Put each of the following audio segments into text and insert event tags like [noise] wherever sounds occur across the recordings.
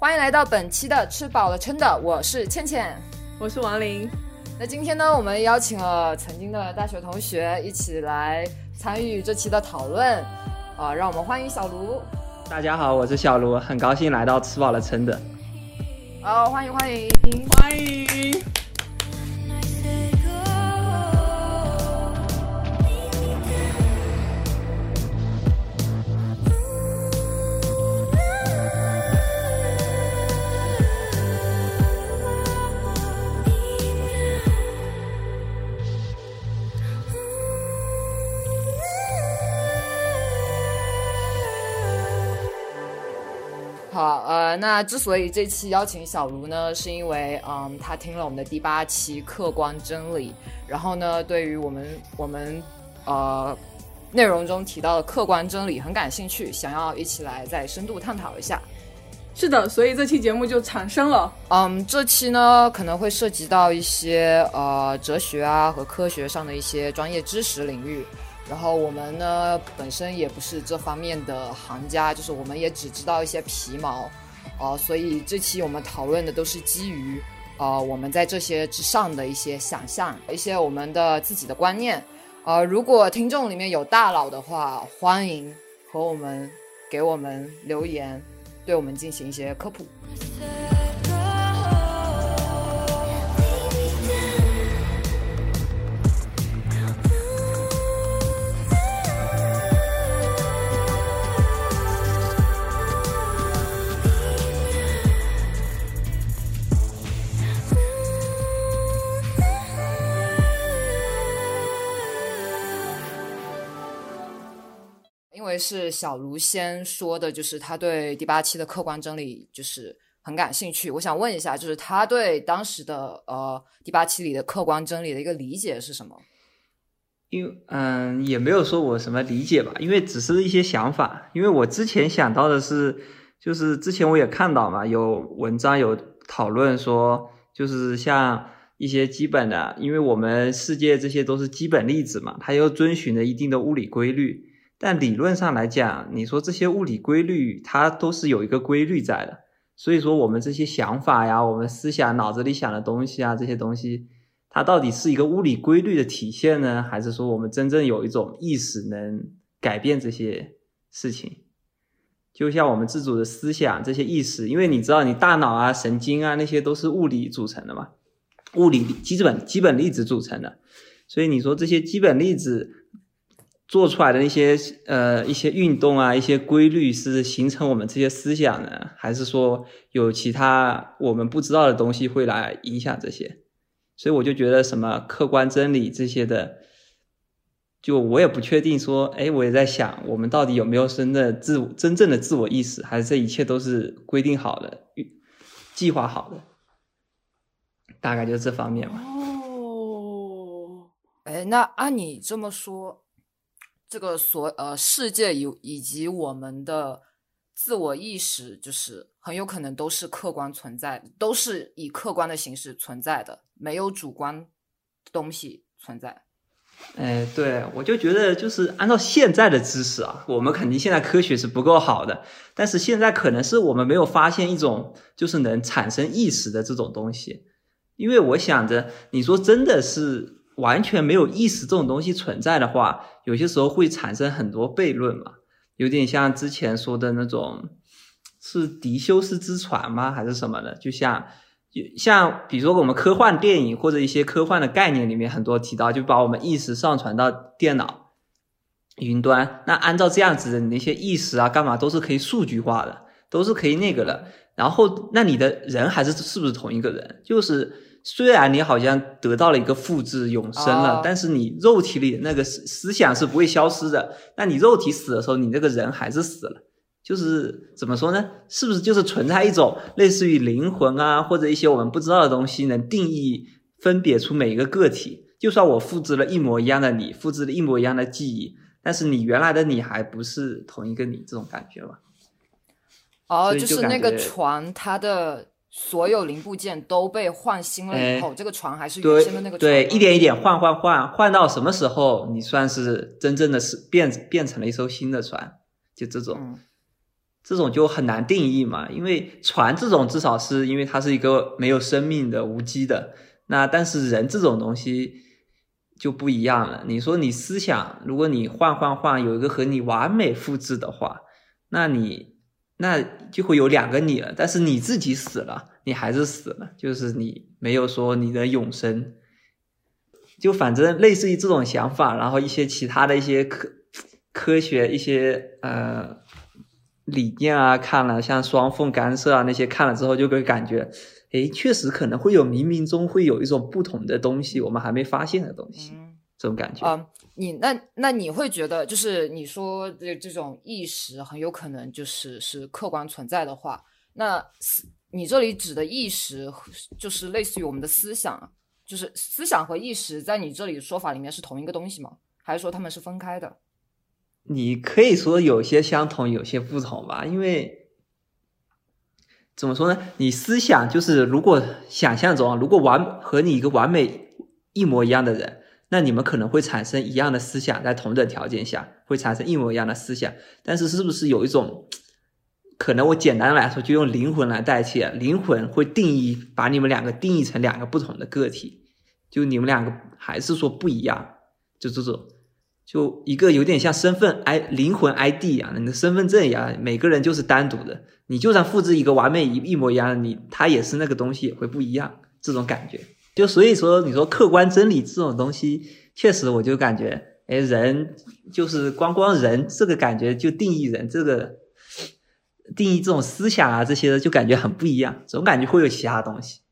欢迎来到本期的吃饱了撑的，我是倩倩，我是王琳。那今天呢，我们邀请了曾经的大学同学一起来参与这期的讨论，啊，让我们欢迎小卢。大家好，我是小卢，很高兴来到吃饱了撑的。好，欢迎欢迎欢迎。好，呃，那之所以这期邀请小卢呢，是因为，嗯，他听了我们的第八期客观真理，然后呢，对于我们我们呃内容中提到的客观真理很感兴趣，想要一起来再深度探讨一下。是的，所以这期节目就产生了。嗯，这期呢可能会涉及到一些呃哲学啊和科学上的一些专业知识领域。然后我们呢，本身也不是这方面的行家，就是我们也只知道一些皮毛，呃，所以这期我们讨论的都是基于呃我们在这些之上的一些想象，一些我们的自己的观念。呃，如果听众里面有大佬的话，欢迎和我们给我们留言，对我们进行一些科普。是小卢先说的，就是他对第八期的客观真理就是很感兴趣。我想问一下，就是他对当时的呃第八期里的客观真理的一个理解是什么？因为嗯，也没有说我什么理解吧，因为只是一些想法。因为我之前想到的是，就是之前我也看到嘛，有文章有讨论说，就是像一些基本的，因为我们世界这些都是基本粒子嘛，它又遵循着一定的物理规律。但理论上来讲，你说这些物理规律，它都是有一个规律在的。所以说，我们这些想法呀，我们思想脑子里想的东西啊，这些东西，它到底是一个物理规律的体现呢，还是说我们真正有一种意识能改变这些事情？就像我们自主的思想，这些意识，因为你知道，你大脑啊、神经啊那些都是物理组成的嘛，物理基本基本粒子组成的。所以你说这些基本粒子。做出来的那些呃一些运动啊，一些规律是形成我们这些思想呢，还是说有其他我们不知道的东西会来影响这些？所以我就觉得什么客观真理这些的，就我也不确定说，哎，我也在想，我们到底有没有真的自真正的自我意识，还是这一切都是规定好的、计划好的？大概就这方面吧。哦，哎，那按你这么说。这个所呃世界以以及我们的自我意识，就是很有可能都是客观存在，都是以客观的形式存在的，没有主观东西存在。哎，对，我就觉得就是按照现在的知识啊，我们肯定现在科学是不够好的，但是现在可能是我们没有发现一种就是能产生意识的这种东西，因为我想着你说真的是。完全没有意识这种东西存在的话，有些时候会产生很多悖论嘛，有点像之前说的那种，是迪修斯之船吗？还是什么的？就像，像比如说我们科幻电影或者一些科幻的概念里面很多提到，就把我们意识上传到电脑云端，那按照这样子的那些意识啊，干嘛都是可以数据化的，都是可以那个的。然后，那你的人还是是不是同一个人？就是。虽然你好像得到了一个复制永生了，但是你肉体里那个思思想是不会消失的。那你肉体死的时候，你那个人还是死了。就是怎么说呢？是不是就是存在一种类似于灵魂啊，或者一些我们不知道的东西，能定义分别出每一个个体？就算我复制了一模一样的你，复制了一模一样的记忆，但是你原来的你还不是同一个你，这种感觉吧？哦，就是那个就感觉船，它的所有零部件都被换新了以后，这个船还是原先的那个船对，吗一点一点换换换，换到什么时候你算是真正的是变变成了一艘新的船？就这种。嗯这种就很难定义嘛，因为船这种至少是因为它是一个没有生命的、无机的，那但是人这种东西就不一样了。你说你思想，如果你换换换有一个和你完美复制的话，那你那就会有两个你了。但是你自己死了，你还是死了，就是你没有说你的永生。就反正类似于这种想法，然后一些其他的一些科科学一些呃理念啊，看了像双缝干涉啊那些看了之后，就会感觉，诶，确实可能会有冥冥中会有一种不同的东西，我们还没发现的东西，嗯这种感觉。啊、你那那你会觉得，就是你说这这种意识很有可能就是是客观存在的话，那思你这里指的意识就是类似于我们的思想，就是思想和意识在你这里说法里面是同一个东西吗？还是说他们是分开的？你可以说有些相同，有些不同吧，因为怎么说呢？你思想就是如果想象中啊，如果完和你一个完美一模一样的人，那你们可能会产生一样的思想，在同等条件下会产生一模一样的思想，但是是不是有一种可能？我简单来说，就用灵魂来代替，灵魂会定义把你们两个定义成两个不同的个体，就你们两个还是说不一样，就这种。就一个有点像身份 i 灵魂 ID 一样的，你的身份证一样，每个人就是单独的。你就算复制一个完美一一模一样的你，它也是那个东西也会不一样，这种感觉。就所以说，你说客观真理这种东西，确实我就感觉，哎，人就是光光人这个感觉就定义人这个定义这种思想啊这些的，就感觉很不一样，总感觉会有其他东西。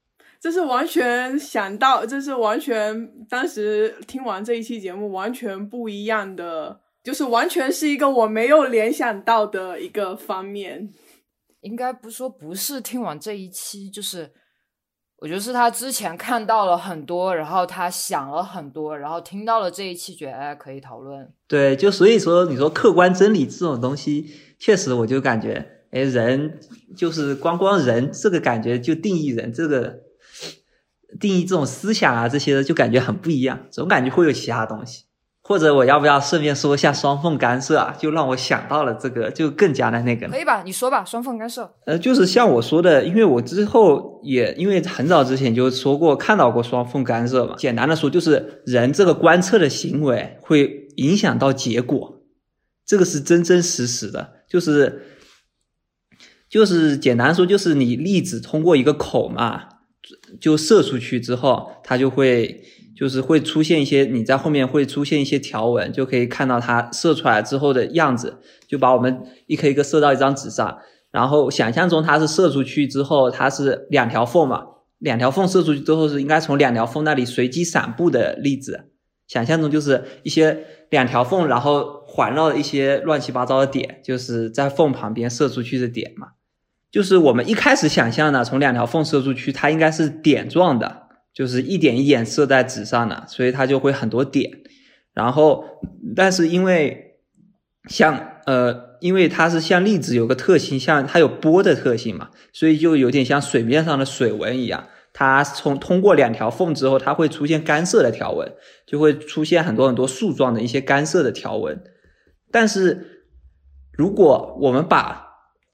这是完全想到，这是完全当时听完这一期节目完全不一样的，就是完全是一个我没有联想到的一个方面。应该不说不是听完这一期，就是我觉得是他之前看到了很多，然后他想了很多，然后听到了这一期，觉得哎可以讨论。对，就所以说，你说客观真理这种东西，确实我就感觉，哎，人就是光光人这个感觉就定义人这个定义这种思想啊这些的，就感觉很不一样，总感觉会有其他东西。或者我要不要顺便说一下双缝干涉啊？就让我想到了这个，就更加的那个可以吧？你说吧，双缝干涉。呃，就是像我说的，因为我之后也因为很早之前就说过看到过双缝干涉嘛。简单的说，就是人这个观测的行为会影响到结果，这个是真真实实的。就是就是简单说，就是你粒子通过一个口嘛，就射出去之后，它就会就是会出现一些你在后面会出现一些条纹，就可以看到它射出来之后的样子，就把我们一颗一颗射到一张纸上。然后想象中它是射出去之后，它是两条缝嘛，两条缝射出去之后是应该从两条缝那里随机散布的粒子。想象中就是一些两条缝，然后环绕一些乱七八糟的点，就是在缝旁边射出去的点嘛。就是我们一开始想象的，从两条缝射出去，它应该是点状的，就是一点一点射在纸上的，所以它就会很多点。然后，但是因为像呃，因为它是像粒子有个特性，像它有波的特性嘛，所以就有点像水面上的水纹一样。它从通过两条缝之后，它会出现干涉的条纹，就会出现很多很多树状的一些干涉的条纹。但是如果我们把，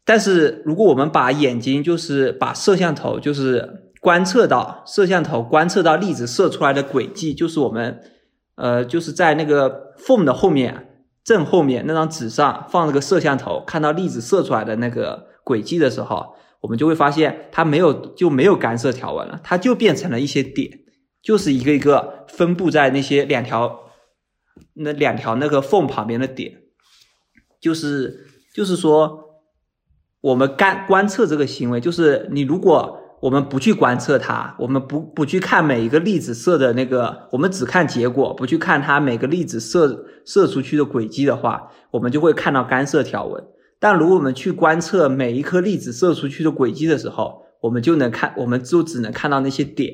但是如果我们把眼睛就是把摄像头就是观测到摄像头观测到粒子射出来的轨迹，就是我们呃就是在那个缝的后面正后面那张纸上放了个摄像头，看到粒子射出来的那个轨迹的时候。我们就会发现它没有就没有干涉条纹了，它就变成了一些点，就是一个一个分布在那些两条那两条那个缝旁边的点，就是就是说我们干观测这个行为，就是你如果我们不去观测它，我们不不去看每一个粒子射的那个，我们只看结果，不去看它每个粒子射射出去的轨迹的话，我们就会看到干涉条纹。但如果我们去观测每一颗粒子射出去的轨迹的时候，我们就能看，我们就只能看到那些点，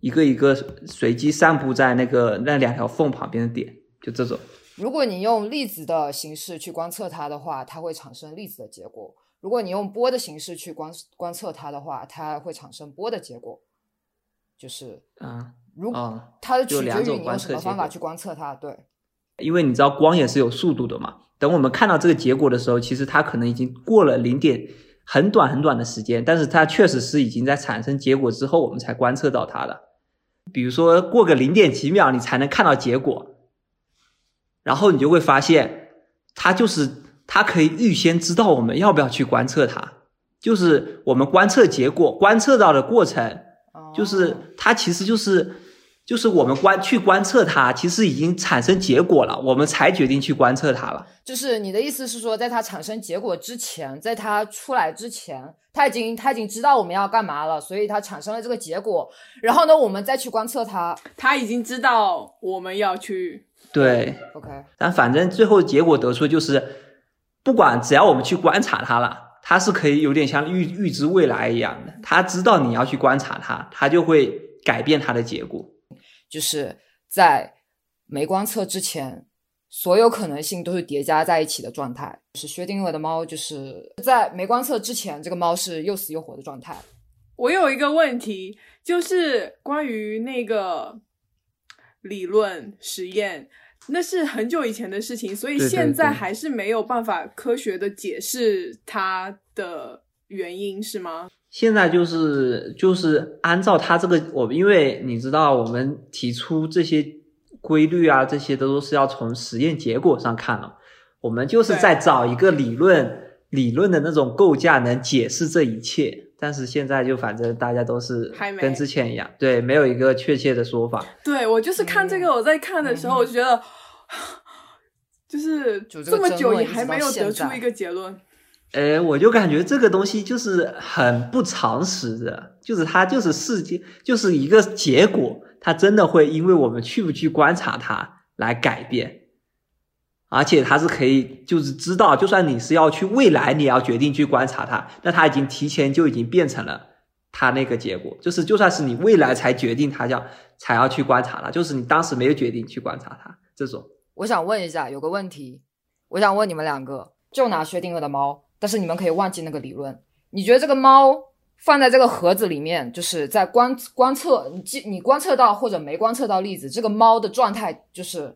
一个一个随机散布在那个那两条缝旁边的点，就这种。如果你用粒子的形式去观测它的话，它会产生粒子的结果；如果你用波的形式去观观测它的话，它会产生波的结果。就是嗯，如果它的取决就两种于你用什么观测方法去观测它。对，因为你知道光也是有速度的嘛。等我们看到这个结果的时候，其实它可能已经过了零点很短很短的时间，但是它确实是已经在产生结果之后，我们才观测到它的。比如说过个零点几秒，你才能看到结果，然后你就会发现，它就是它可以预先知道我们要不要去观测它，就是我们观测结果观测到的过程，就是哦它其实就是就是我们观去观测它，其实已经产生结果了，我们才决定去观测它了。就是你的意思是说，在它产生结果之前，在它出来之前，它已经它已经知道我们要干嘛了，所以它产生了这个结果。然后呢，我们再去观测它。它已经知道我们要去，对，OK，但反正最后结果得出就是，不管只要我们去观察它了，它是可以有点像预预知未来一样的，它知道你要去观察它，它就会改变它的结果。就是在没观测之前，所有可能性都是叠加在一起的状态。是薛定谔的猫，就是在没观测之前，这个猫是又死又活的状态。我有一个问题，就是关于那个理论实验，那是很久以前的事情，所以现在还是没有办法科学的解释它的原因，是吗？现在就是就是按照它这个，我因为你知道，我们提出这些规律啊，这些都是要从实验结果上看了。我们就是在找一个理论，理论的那种构架能解释这一切。但是现在就反正大家都是跟之前一样，对，没有一个确切的说法。对我就是看这个，嗯我在看的时候，嗯我就觉得，[sighs] 就是这么久也还没有得出一个结论。呃，我就感觉这个东西就是很不常识的，就是它就是世界，就是一个结果，它真的会因为我们去不去观察它来改变，而且它是可以就是知道，就算你是要去未来，你要决定去观察它，那它已经提前就已经变成了它那个结果，就是就算是你未来才决定它要才要去观察它，就是你当时没有决定去观察它这种。我想问一下，有个问题，我想问你们两个，就拿薛定谔的猫，但是你们可以忘记那个理论。你觉得这个猫放在这个盒子里面，就是在观观测，你记你观测到或者没观测到粒子，这个猫的状态就是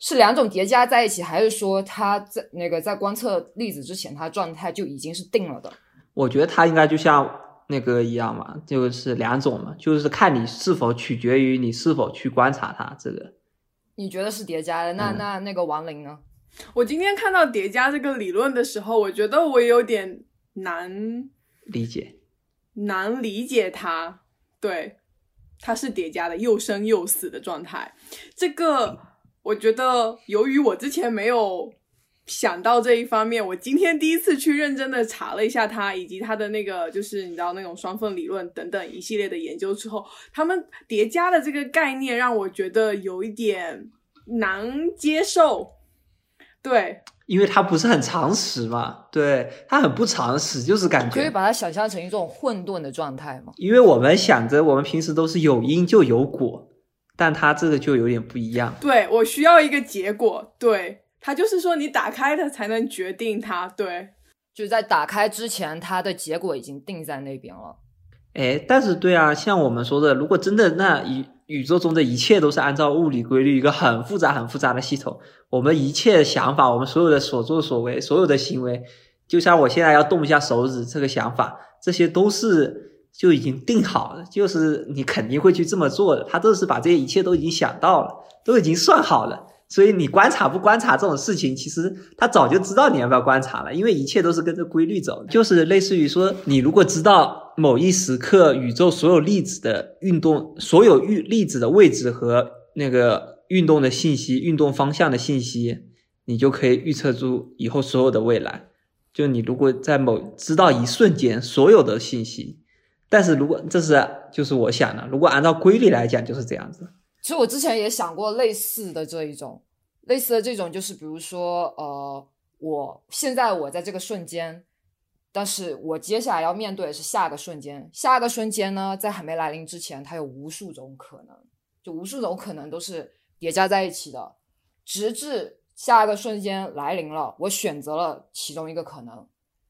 是两种叠加在一起，还是说他在那个在观测粒子之前，它状态就已经是定了的？我觉得它应该就像那个一样嘛，就是两种嘛，就是看你是否取决于你是否去观察它这个。你觉得是叠加的？那、嗯那那个亡灵呢？我今天看到叠加这个理论的时候，我觉得我有点难理解，难理解它。对，它是叠加的，又生又死的状态。这个我觉得，由于我之前没有想到这一方面，我今天第一次去认真的查了一下它，以及它的那个就是你知道那种双缝理论等等一系列的研究之后，他们叠加的这个概念让我觉得有一点难接受。对，因为它不是很常识嘛，对，它很不常识，就是感觉，可以把它想象成一种混沌的状态嘛？因为我们想着我们平时都是有因就有果，但它这个就有点不一样。对我需要一个结果，对，它就是说你打开它才能决定它，对，就在打开之前，它的结果已经定在那边了。哎，但是对啊，像我们说的，如果真的那宇宇宙中的一切都是按照物理规律，一个很复杂、很复杂的系统，我们一切想法，我们所有的所作所为，所有的行为，就像我现在要动一下手指这个想法，这些都是就已经定好了，就是你肯定会去这么做的，他都是把这些一切都已经想到了，都已经算好了。所以你观察不观察这种事情，其实他早就知道你要不要观察了，因为一切都是跟着规律走。就是类似于说，你如果知道某一时刻宇宙所有粒子的运动，所有粒粒子的位置和那个运动的信息、运动方向的信息，你就可以预测出以后所有的未来。就你如果在某知道一瞬间所有的信息，但是如果这是就是我想的，如果按照规律来讲就是这样子。其实我之前也想过类似的这一种，类似的这种就是比如说，呃，我现在我在这个瞬间，但是我接下来要面对的是下个瞬间，下个瞬间呢，在还没来临之前，它有无数种可能，就无数种可能都是叠加在一起的，直至下一个瞬间来临了，我选择了其中一个可能，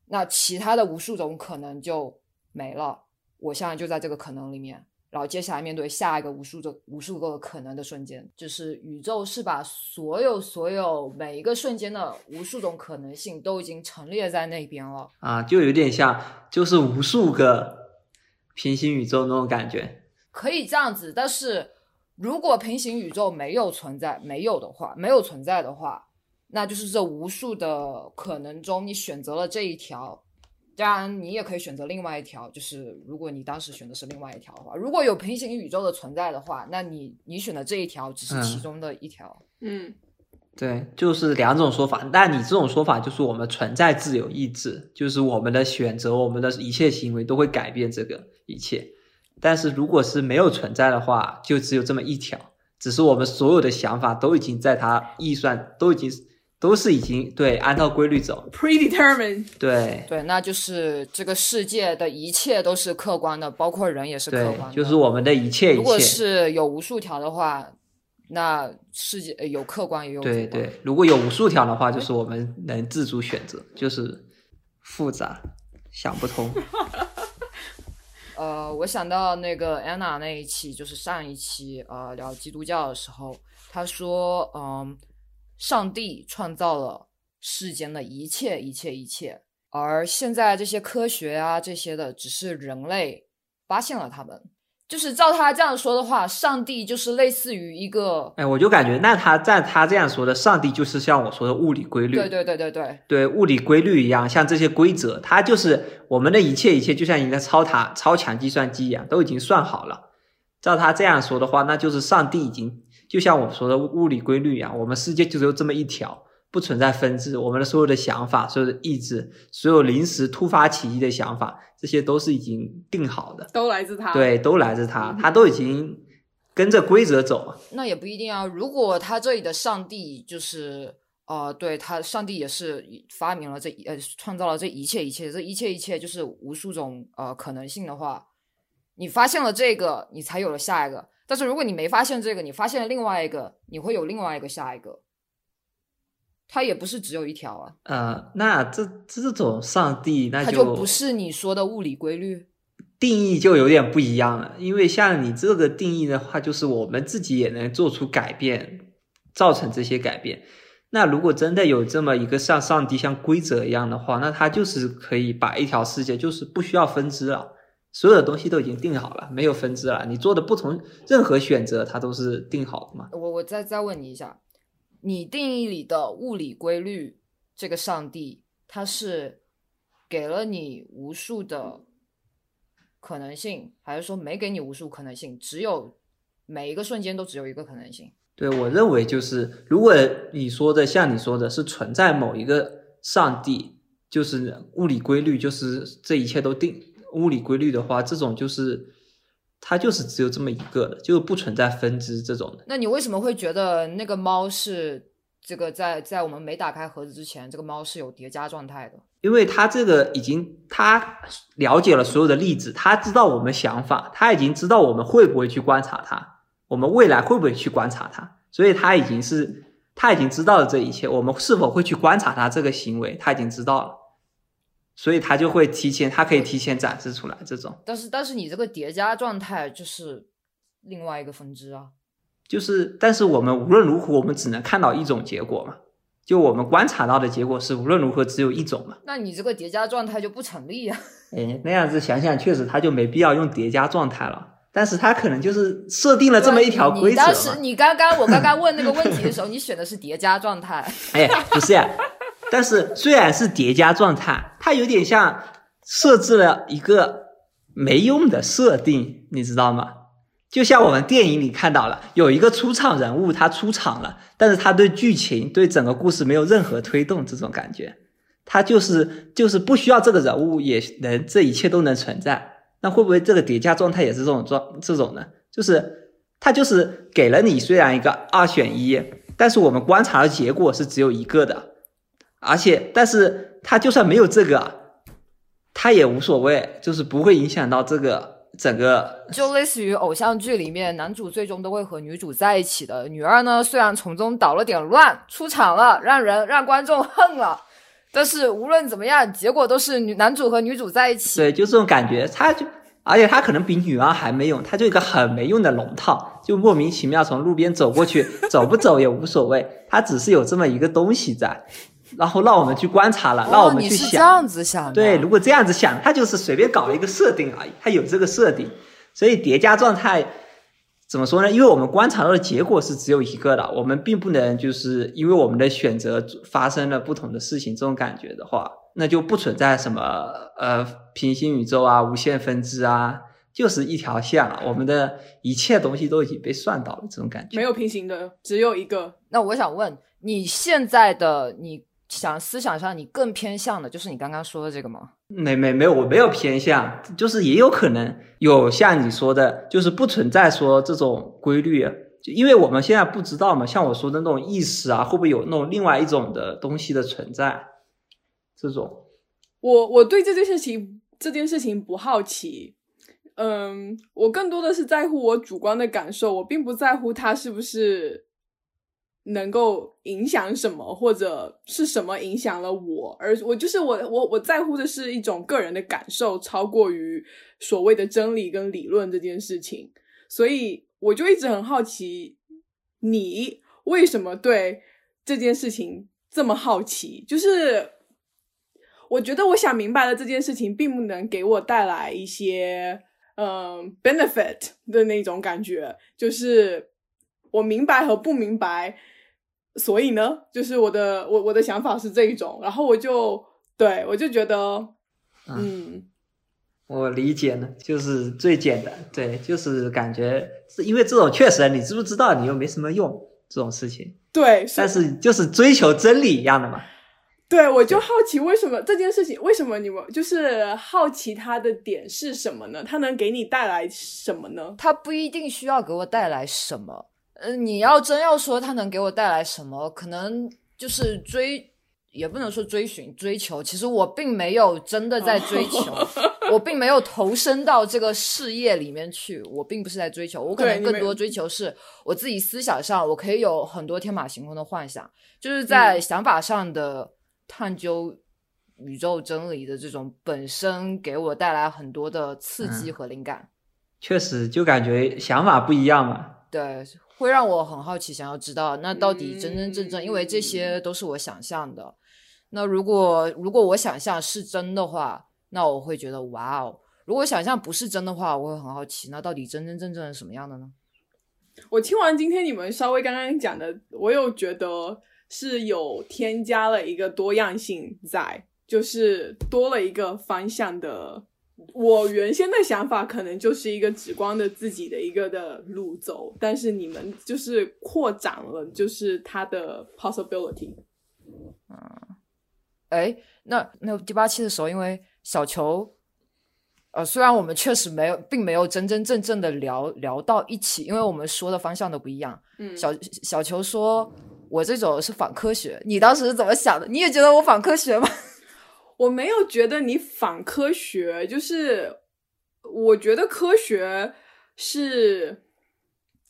那其他的无数种可能就没了。我现在就在这个可能里面，然后接下来面对下一个无数种无数个可能的瞬间，就是宇宙是把所有所有每一个瞬间的无数种可能性都已经陈列在那边了。啊，就有点像就是无数个平行宇宙那种感觉。可以这样子，但是如果平行宇宙没有存在，没有的话，没有存在的话，那就是这无数的可能中，你选择了这一条。当然，你也可以选择另外一条，就是如果你当时选的是另外一条的话，如果有平行宇宙的存在的话，那你你选的这一条只是其中的一条。嗯，对，就是两种说法。但你这种说法就是我们存在自由意志，就是我们的选择，我们的一切行为都会改变这个一切。但是如果是没有存在的话，就只有这么一条，只是我们所有的想法都已经在它预算都已经。都是已经对按照规律走，predetermined。对对，那就是这个世界的一切都是客观的，包括人也是客观的。就是我们的一切一切。如果是有无数条的话，那世界有客观也有对对。如果有无数条的话，就是我们能自主选择，就是复杂，想不通。[laughs] 呃，我想到那个 Anna 那一期，就是上一期呃聊基督教的时候，他说嗯。上帝创造了世间的一切，一切，一切。而现在这些科学啊，这些的，只是人类发现了他们。就是照他这样说的话，上帝就是类似于一个……哎，我就感觉，那他在他这样说的，上帝就是像我说的物理规律。对对对对对，对物理规律一样，像这些规则，它就是我们的一切，一切就像一个超塔、超强计算机一样，都已经算好了。照他这样说的话，那就是上帝已经。就像我们说的物理规律一样，我们世界就只有这么一条，不存在分支。我们的所有的想法、所有的意志、所有临时突发起义的想法，这些都是已经定好的，都来自他。对，都来自他，他都已经跟着规则走。那也不一定啊。如果他这里的上帝就是，呃，对他，上帝也是发明了这呃，创造了这一切一切，这一切一切就是无数种呃可能性的话，你发现了这个，你才有了下一个。但是如果你没发现这个，你发现了另外一个，你会有另外一个下一个，它也不是只有一条啊。呃，那这这种上帝，那就不是你说的物理规律定义就有点不一样了。因为像你这个定义的话，就是我们自己也能做出改变，造成这些改变。那如果真的有这么一个像上帝像规则一样的话，那它就是可以把一条世界就是不需要分支了。所有的东西都已经定好了，没有分支了。你做的不同任何选择，它都是定好的嘛？我我再再问你一下，你定义里的物理规律，这个上帝他是给了你无数的可能性，还是说没给你无数可能性？只有每一个瞬间都只有一个可能性？对我认为就是，如果你说的像你说的是存在某一个上帝，就是物理规律，就是这一切都定。物理规律的话，这种就是它就是只有这么一个的，就不存在分支这种的。那你为什么会觉得那个猫是这个在在我们没打开盒子之前，这个猫是有叠加状态的？因为它这个已经它了解了所有的例子，它知道我们想法，它已经知道我们会不会去观察它，我们未来会不会去观察它，所以它已经是它已经知道了这一切，我们是否会去观察它这个行为，它已经知道了。所以它就会提前，它可以提前展示出来这种。但是，但是你这个叠加状态就是另外一个分支啊。就是，但是我们无论如何，我们只能看到一种结果嘛。就我们观察到的结果是无论如何只有一种嘛。那你这个叠加状态就不成立呀。哎，那样子想想，确实它就没必要用叠加状态了。但是它可能就是设定了这么一条规则。你当时，你刚刚我刚刚问那个问题的时候，你选的是叠加状态。[laughs] 哎，不是。但是虽然是叠加状态，它有点像设置了一个没用的设定，你知道吗？就像我们电影里看到了有一个出场人物，他出场了，但是他对剧情、对整个故事没有任何推动，这种感觉，他就是就是不需要这个人物也能这一切都能存在。那会不会这个叠加状态也是这种状这种呢？就是他就是给了你虽然一个二选一，但是我们观察的结果是只有一个的。而且，但是他就算没有这个，他也无所谓，就是不会影响到这个整个就类似于偶像剧里面男主最终都会和女主在一起的，女二呢虽然从中捣了点乱，出场了，让人让观众恨了，但是无论怎么样，结果都是女男主和女主在一起。对，就这种感觉，他就而且他可能比女二还没用，他就一个很没用的龙套，就莫名其妙从路边走过去，走不走也无所谓，他只是有这么一个东西在。然后让我们去观察了，让我们去想。这样子想？对，如果这样子想，他就是随便搞一个设定而已，他有这个设定，所以叠加状态怎么说呢？因为我们观察到的结果是只有一个的，我们并不能就是因为我们的选择发生了不同的事情，这种感觉的话，那就不存在什么呃平行宇宙啊、无限分支啊，就是一条线了。我们的一切东西都已经被算到了，这种感觉没有平行的，只有一个。那我想问你现在的你。想思想上，你更偏向的就是你刚刚说的这个吗？没没没有，我没有偏向，就是也有可能有像你说的，就是不存在说这种规律，就因为我们现在不知道嘛。像我说的那种意识啊，会不会有那种另外一种的东西的存在？这种，我我对这件事情这件事情不好奇，嗯，我更多的是在乎我主观的感受，我并不在乎它是不是。能够影响什么，或者是什么影响了我？而我就是我，我我在乎的是一种个人的感受，超过于所谓的真理跟理论这件事情。所以我就一直很好奇，你为什么对这件事情这么好奇？就是我觉得我想明白了这件事情，并不能给我带来一些嗯 benefit 的那种感觉，就是我明白和不明白。所以呢，就是我的我我的想法是这一种，然后我就对我就觉得，嗯，我理解呢，就是最简单，对，就是感觉是因为这种确实，你知不知道，你又没什么用这种事情，对，但是就是追求真理一样的嘛，对，我就好奇为什么这件事情，为什么你们就是好奇它的点是什么呢？它能给你带来什么呢？它不一定需要给我带来什么。嗯，你要真要说它能给我带来什么，可能就是追，也不能说追寻、追求。其实我并没有真的在追求，我并没有投身到这个事业里面去。我并不是在追求，我可能更多追求是我自己思想上，我可以有很多天马行空的幻想，就是在想法上的探究宇宙真理的这种本身，给我带来很多的刺激和灵感。确实，就感觉想法不一样嘛。对。会让我很好奇，想要知道那到底真真正正，因为这些都是我想象的。那如果如果我想象是真的话，那我会觉得哇哦；如果想象不是真的话，我会很好奇，那到底真真正正是什么样的呢？我听完今天你们稍微刚刚讲的，我又觉得是有添加了一个多样性在，就是多了一个方向的。我原先的想法可能就是一个只光的自己的一个的路走，但是你们就是扩展了，就是它的 possibility。嗯，哎，那那第八期的时候，因为小球，呃，虽然我们确实没有，并没有真真正正的聊聊到一起，因为我们说的方向都不一样。嗯，小小球说，我这种是反科学，你当时是怎么想的？你也觉得我反科学吗？我没有觉得你反科学，就是我觉得科学是，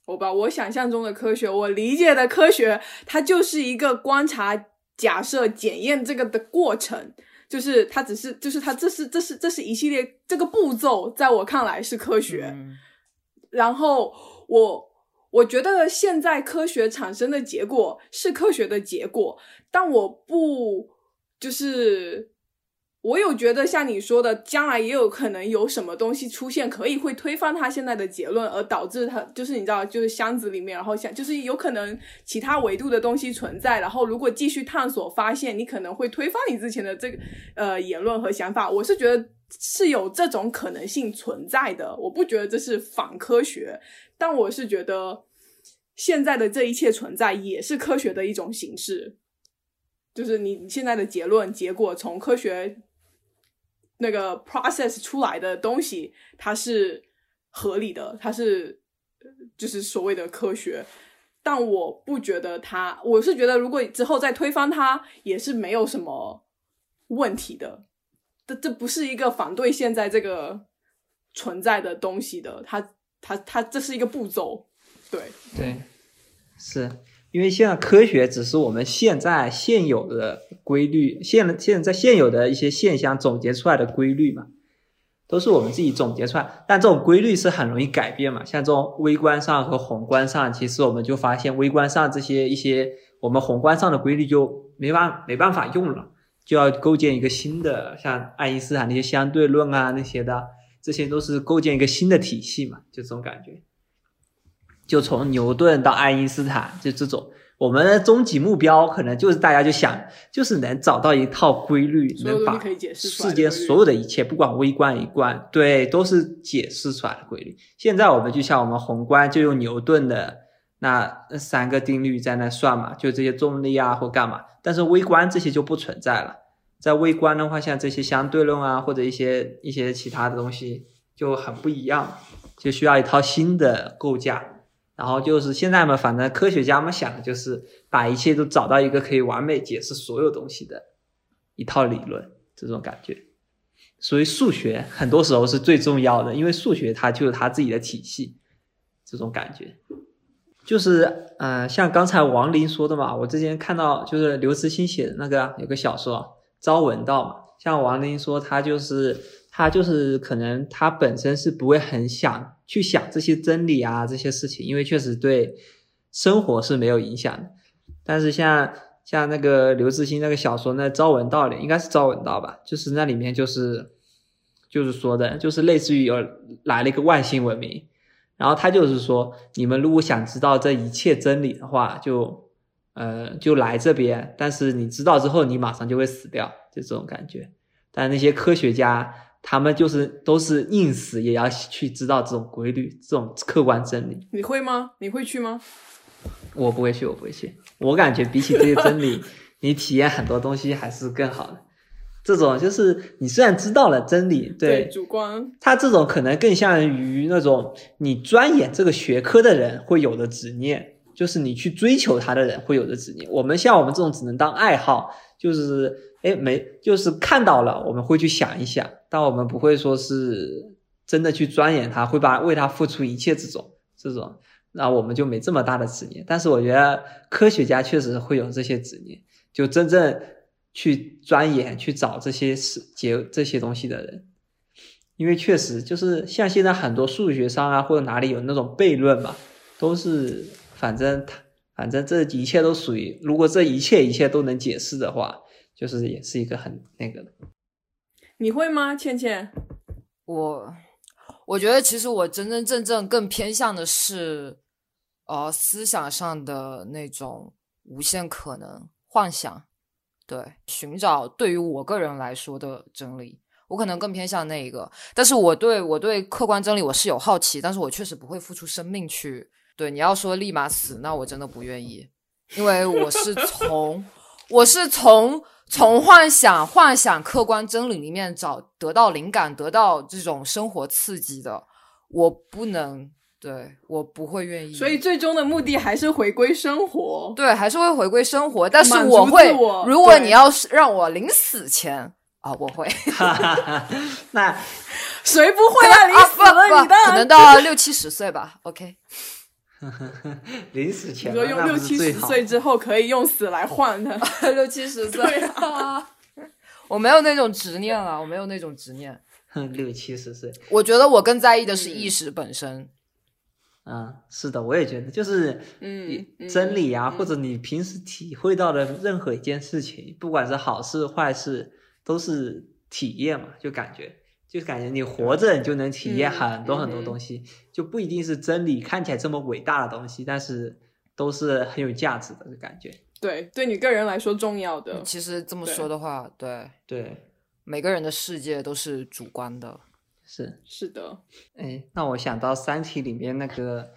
我把我想象中的科学，我理解的科学，它就是一个观察、假设、检验这个的过程，就是它只是，就是它这是这是这是一系列这个步骤，在我看来是科学。然后我我觉得现在科学产生的结果是科学的结果，但我不就是。我有觉得像你说的，将来也有可能有什么东西出现，可以会推翻他现在的结论，而导致他就是你知道，就是箱子里面，然后像就是有可能其他维度的东西存在，然后如果继续探索发现，你可能会推翻你之前的这个呃言论和想法。我是觉得是有这种可能性存在的，我不觉得这是反科学，但我是觉得现在的这一切存在也是科学的一种形式，就是你现在的结论结果从科学。那个 process 出来的东西，它是合理的，它是就是所谓的科学，但我不觉得它，我是觉得如果之后再推翻它，也是没有什么问题的。这这不是一个反对现在这个存在的东西的，它它它这是一个步骤，对。对，是。因为现在科学只是我们现在现有的规律，现现在现有的一些现象总结出来的规律嘛，都是我们自己总结出来，但这种规律是很容易改变嘛，像这种微观上和宏观上，其实我们就发现微观上这些一些我们宏观上的规律就没办没办法用了。就要构建一个新的，像爱因斯坦那些相对论啊那些的，这些都是构建一个新的体系嘛，就这种感觉。就从牛顿到爱因斯坦，就这种，我们的终极目标可能就是大家就想，就是能找到一套规律，能把世间所有的一切，不管微观、一观，对，都是解释出来的规律。现在我们就像我们宏观，就用牛顿的那三个定律在那算嘛，就这些重力啊或干嘛。但是微观这些就不存在了。在微观的话，像这些相对论啊，或者一些一些其他的东西就很不一样，就需要一套新的构架。然后就是现在嘛，反正科学家们想的就是把一切都找到一个可以完美解释所有东西的一套理论，这种感觉。所以数学很多时候是最重要的，因为数学它就是它自己的体系，这种感觉。就是，嗯，像刚才王林说的嘛，我之前看到就是刘慈欣写的那个有个小说。朝闻道嘛，像王林说，他就是他就是可能他本身是不会很想去想这些真理啊这些事情，因为确实对生活是没有影响的。但是像像那个刘慈欣那个小说那《朝闻道》里，应该是《朝闻道》吧，就是那里面就是就是说的，就是类似于有来了一个外星文明，然后他就是说，你们如果想知道这一切真理的话，就。呃，就来这边，但是你知道之后，你马上就会死掉，就这种感觉。但那些科学家，他们就是都是硬死也要去知道这种规律，这种客观真理。你会吗？你会去吗？我不会去，我不会去。我感觉比起这些真理，[laughs] 你体验很多东西还是更好的。这种就是你虽然知道了真理，对主观，他这种可能更像于那种你钻研这个学科的人会有的执念。就是你去追求他的人会有的执念，我们像我们这种只能当爱好，就是哎没，就是看到了我们会去想一想，但我们不会说是真的去钻研它，会把为它付出一切这种这种，那我们就没这么大的执念。但是我觉得科学家确实会有这些执念，就真正去钻研去找这些事结这些东西的人，因为确实就是像现在很多数学上啊或者哪里有那种悖论嘛，都是。反正他，反正这一切都属于，如果这一切一切都能解释的话，就是也是一个很那个的。你会吗，倩倩？我，我觉得其实我真真正正更偏向的是，呃，思想上的那种无限可能幻想，对，寻找对于我个人来说的真理，我可能更偏向那一个。但是我对我对客观真理我是有好奇，但是我确实不会付出生命去。对，你要说立马死，那我真的不愿意，因为我是从我是从从幻想幻想客观真理里面找得到灵感，得到这种生活刺激的，我不能，对我不会愿意。所以最终的目的还是回归生活，对，还是会回归生活。但是我会，如果你要是让我临死前啊，我会，那谁不会啊？[laughs] 临死了，你的可能到六七十岁吧。OK。[laughs] 临死前，你说用六七十岁之后可以用死来换的，[laughs] 六七十岁 [laughs] 啊！我没有那种执念了，我没有那种执念。六七十岁，我觉得我更在意的是意识本身。嗯，是的，我也觉得，就是嗯，真理啊，或者你平时体会到的任何一件事情，不管是好事坏事，都是体验嘛，就感觉。就感觉你活着，你就能体验很多很多东西，就不一定是真理，看起来这么伟大的东西，但是都是很有价值的感觉。对，对你个人来说重要的。其实这么说的话，对对，每个人的世界都是主观的。是是的。哎，那我想到《三体》里面那个，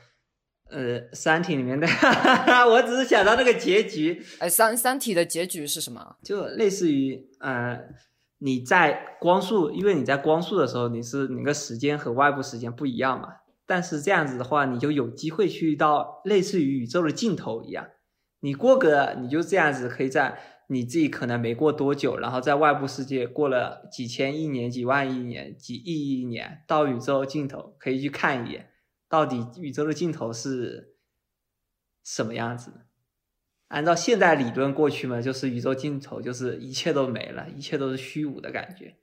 呃，《三体》里面的，[laughs] 我只是想到那个结局。哎，《三三体》的结局是什么？就类似于，呃。你在光速，因为你在光速的时候，你是那个时间和外部时间不一样嘛？但是这样子的话，你就有机会去到类似于宇宙的尽头一样，你过个你就这样子，可以在你自己可能没过多久，然后在外部世界过了几千亿年、几万亿年、几亿亿年，到宇宙尽头可以去看一眼，到底宇宙的尽头是什么样子的。按照现代理论过去嘛，就是宇宙尽头就是一切都没了，一切都是虚无的感觉，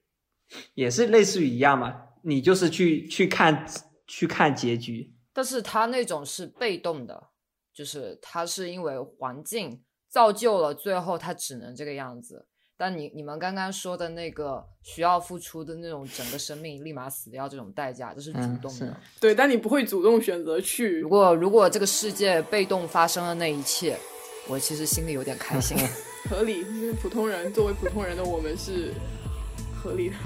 也是类似于一样嘛。你就是去去看去看结局，但是他那种是被动的，就是他是因为环境造就了，最后他只能这个样子。但你你们刚刚说的那个需要付出的那种整个生命立马死掉这种代价，这是主动的。对，但你不会主动选择去。如果如果这个世界被动发生了那一切，我其实心里有点开心。[laughs] 合理，因为普通人作为普通人的我们是合理的。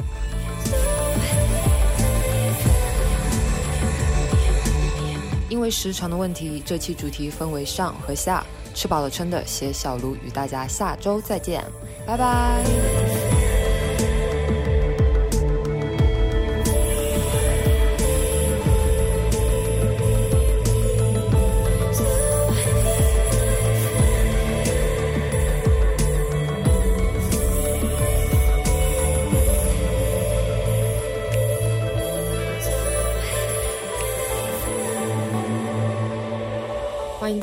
因为时长的问题，这期主题分为上和下。吃饱了撑的，写小卢与大家下周再见，拜拜。